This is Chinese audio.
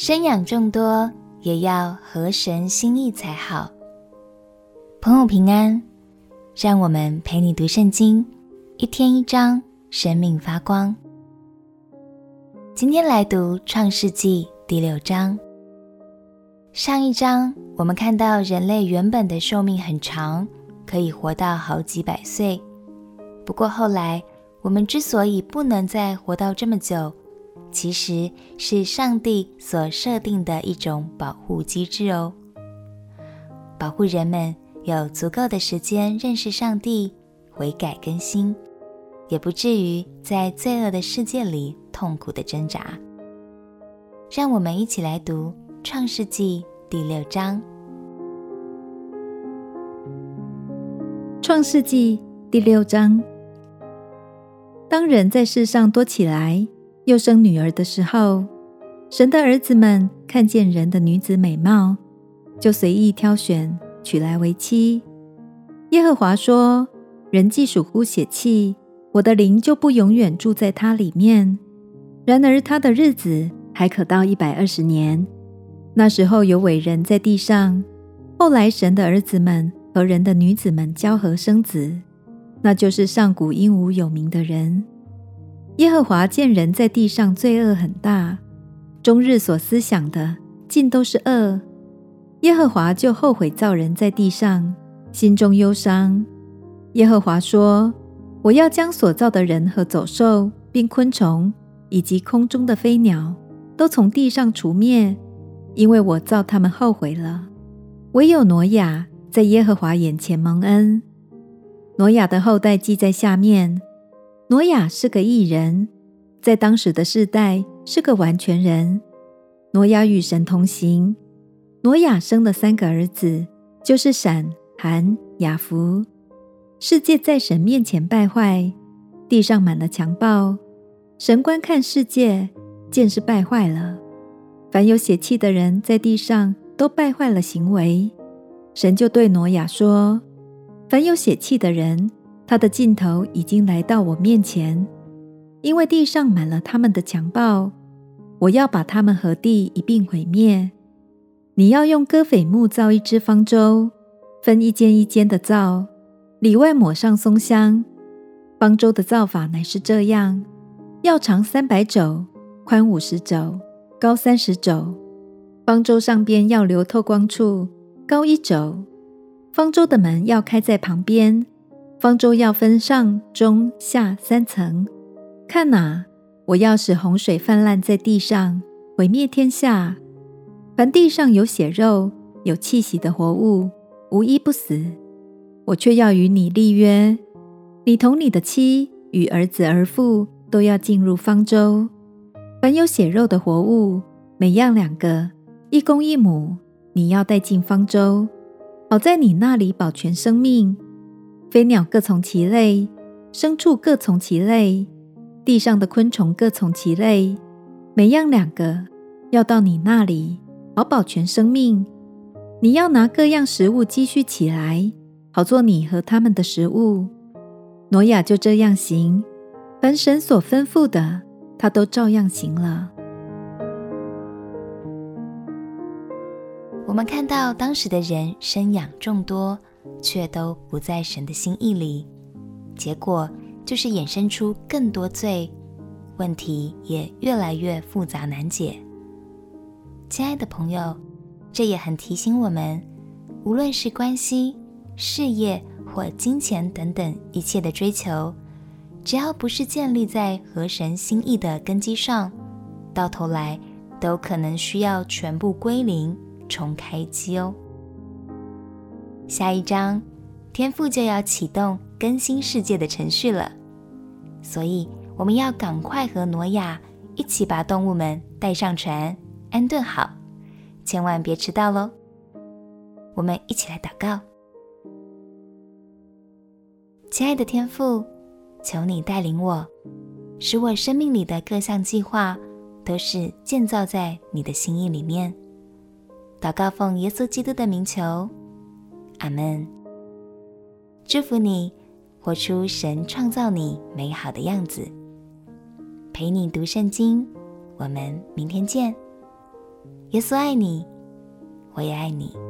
生养众多，也要合神心意才好。朋友平安，让我们陪你读圣经，一天一章，生命发光。今天来读创世纪第六章。上一章我们看到人类原本的寿命很长，可以活到好几百岁。不过后来我们之所以不能再活到这么久，其实是上帝所设定的一种保护机制哦，保护人们有足够的时间认识上帝、悔改更新，也不至于在罪恶的世界里痛苦的挣扎。让我们一起来读《创世纪》第六章。《创世纪》第六章，当人在世上多起来，又生女儿的时候，神的儿子们看见人的女子美貌，就随意挑选，娶来为妻。耶和华说：“人既属乎血气，我的灵就不永远住在他里面。然而他的日子还可到一百二十年。那时候有伟人在地上。后来神的儿子们和人的女子们交合生子，那就是上古英武有名的人。”耶和华见人在地上罪恶很大，终日所思想的尽都是恶。耶和华就后悔造人在地上，心中忧伤。耶和华说：“我要将所造的人和走兽，并昆虫，以及空中的飞鸟，都从地上除灭，因为我造他们后悔了。唯有挪亚在耶和华眼前蒙恩。挪亚的后代记在下面。”挪亚是个义人，在当时的世代是个完全人。挪亚与神同行。挪亚生了三个儿子，就是闪、含、雅弗。世界在神面前败坏，地上满了强暴。神观看世界，见是败坏了。凡有血气的人在地上都败坏了行为。神就对挪亚说：“凡有血气的人。”他的尽头已经来到我面前，因为地上满了他们的强暴，我要把他们和地一并毁灭。你要用戈斐木造一只方舟，分一间一间的造，里外抹上松香。方舟的造法乃是这样：要长三百肘，宽五十肘，高三十肘。方舟上边要留透光处，高一肘。方舟的门要开在旁边。方舟要分上中下三层。看哪，我要使洪水泛滥在地上，毁灭天下。凡地上有血肉、有气息的活物，无一不死。我却要与你立约，你同你的妻与儿子儿妇都要进入方舟。凡有血肉的活物，每样两个，一公一母，你要带进方舟，好在你那里保全生命。飞鸟各从其类，牲畜各从其类，地上的昆虫各从其类，每样两个，要到你那里，好保全生命。你要拿各样食物积蓄起来，好做你和他们的食物。挪亚就这样行，凡神所吩咐的，他都照样行了。我们看到当时的人生养众多。却都不在神的心意里，结果就是衍生出更多罪，问题也越来越复杂难解。亲爱的朋友，这也很提醒我们，无论是关系、事业或金钱等等一切的追求，只要不是建立在合神心意的根基上，到头来都可能需要全部归零，重开机哦。下一章，天父就要启动更新世界的程序了，所以我们要赶快和挪亚一起把动物们带上船，安顿好，千万别迟到喽！我们一起来祷告，亲爱的天父，求你带领我，使我生命里的各项计划都是建造在你的心意里面。祷告奉耶稣基督的名求。阿门。祝福你，活出神创造你美好的样子。陪你读圣经，我们明天见。耶稣爱你，我也爱你。